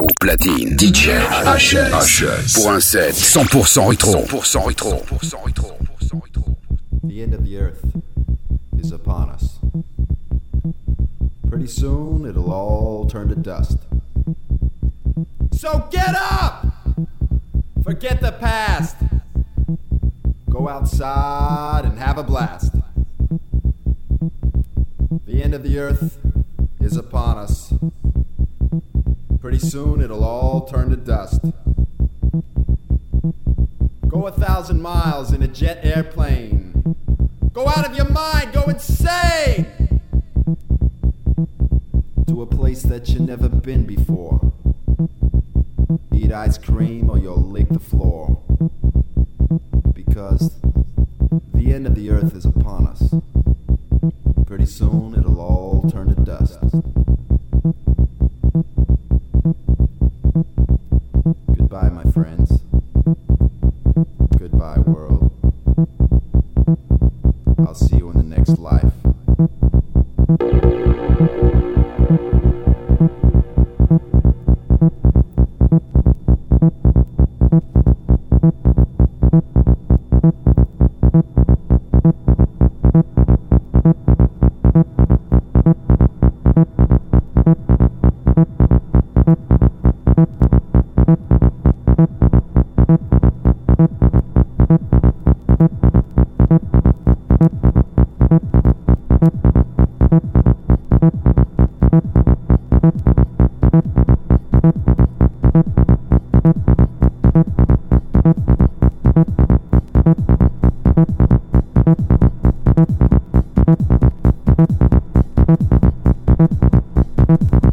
Au platine, DJ HS. Pour un set 100% rétro. 100% rétro. 100% rétro. The end of the earth is upon us. Pretty soon it'll all turn to dust. So get up! Forget the past. Go outside and have a blast. The end of the earth is upon us. Pretty soon it'll all turn to dust. Go a thousand miles in a jet airplane. Go out of your mind, go insane! To a place that you've never been before. Eat ice cream or you'll lick the floor. Because the end of the earth is upon us. Pretty soon it'll all turn to dust. I'll see you.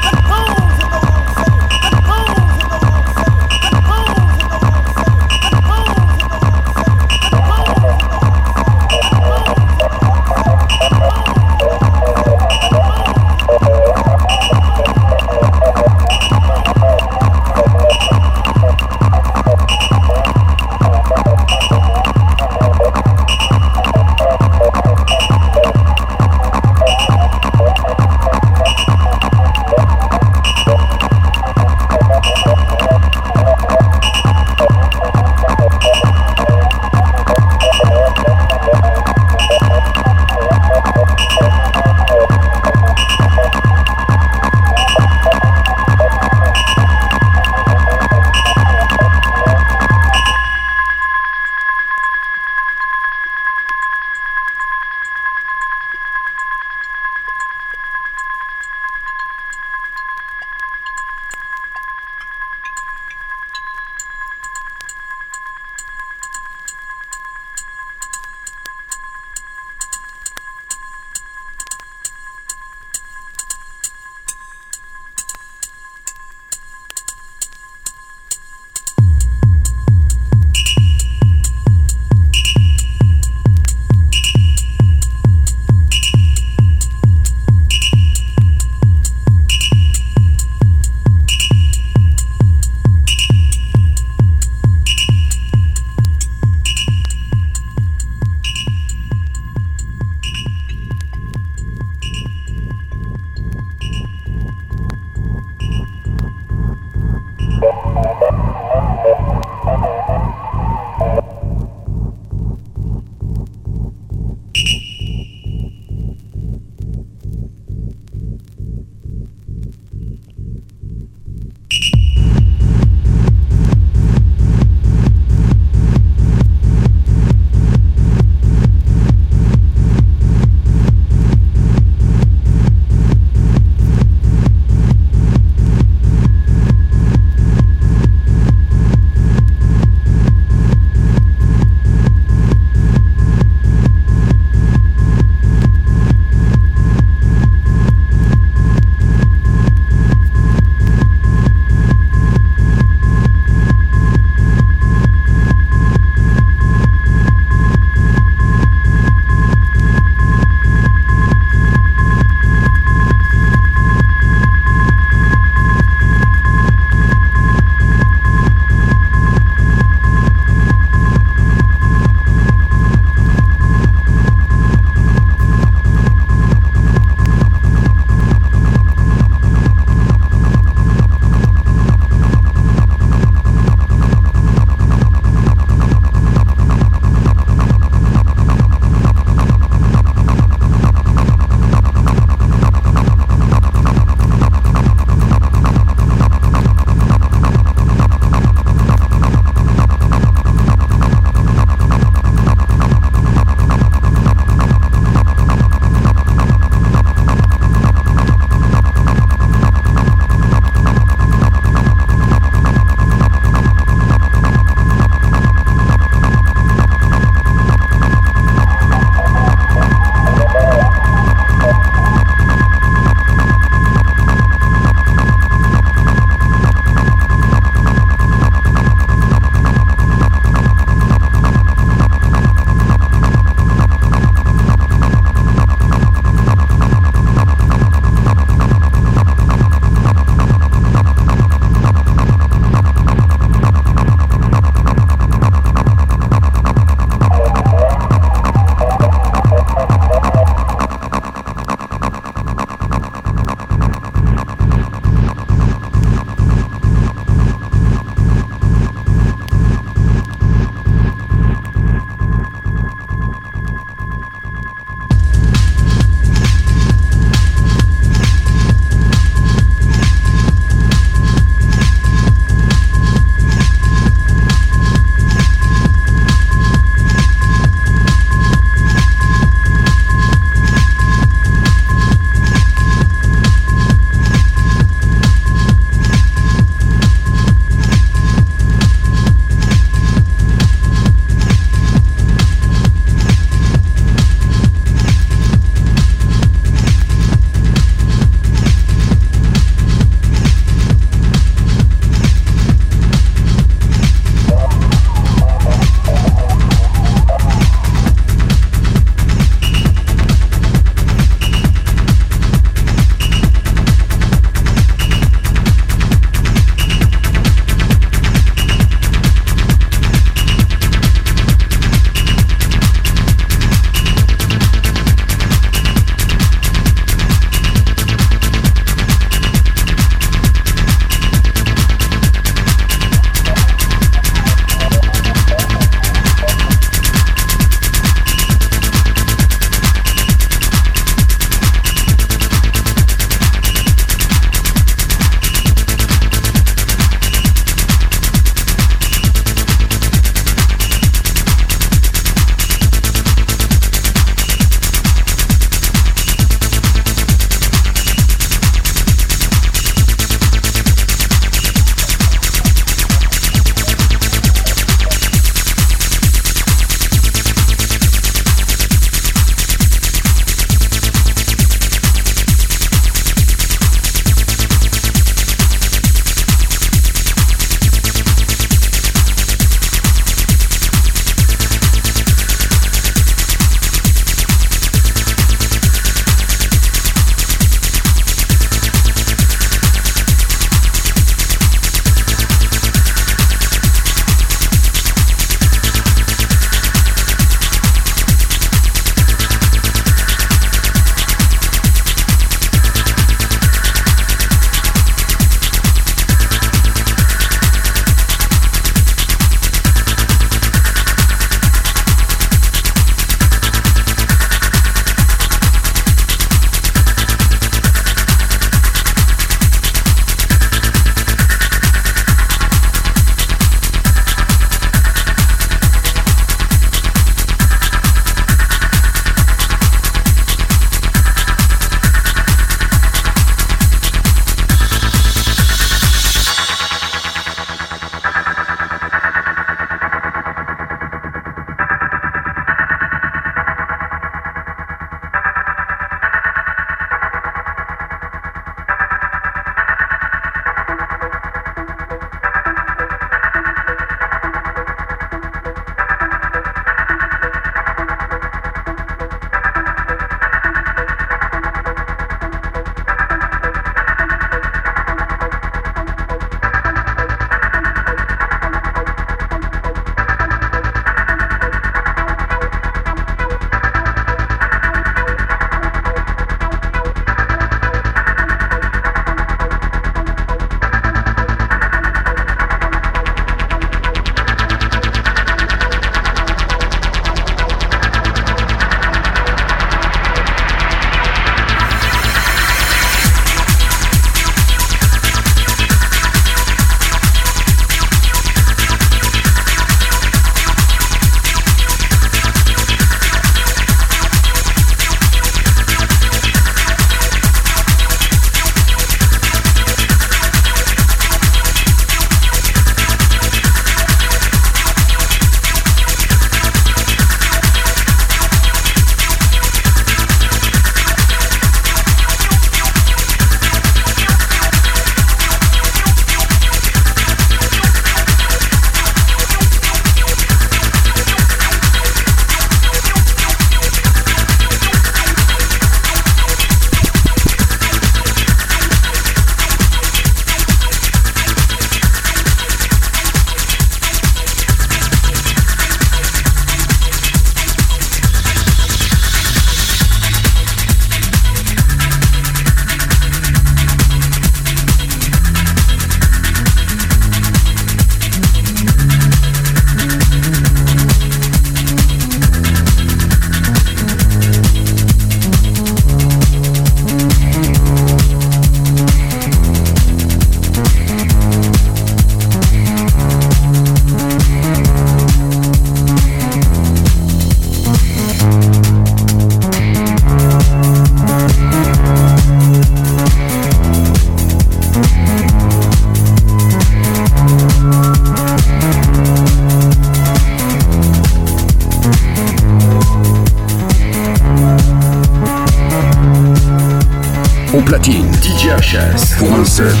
HS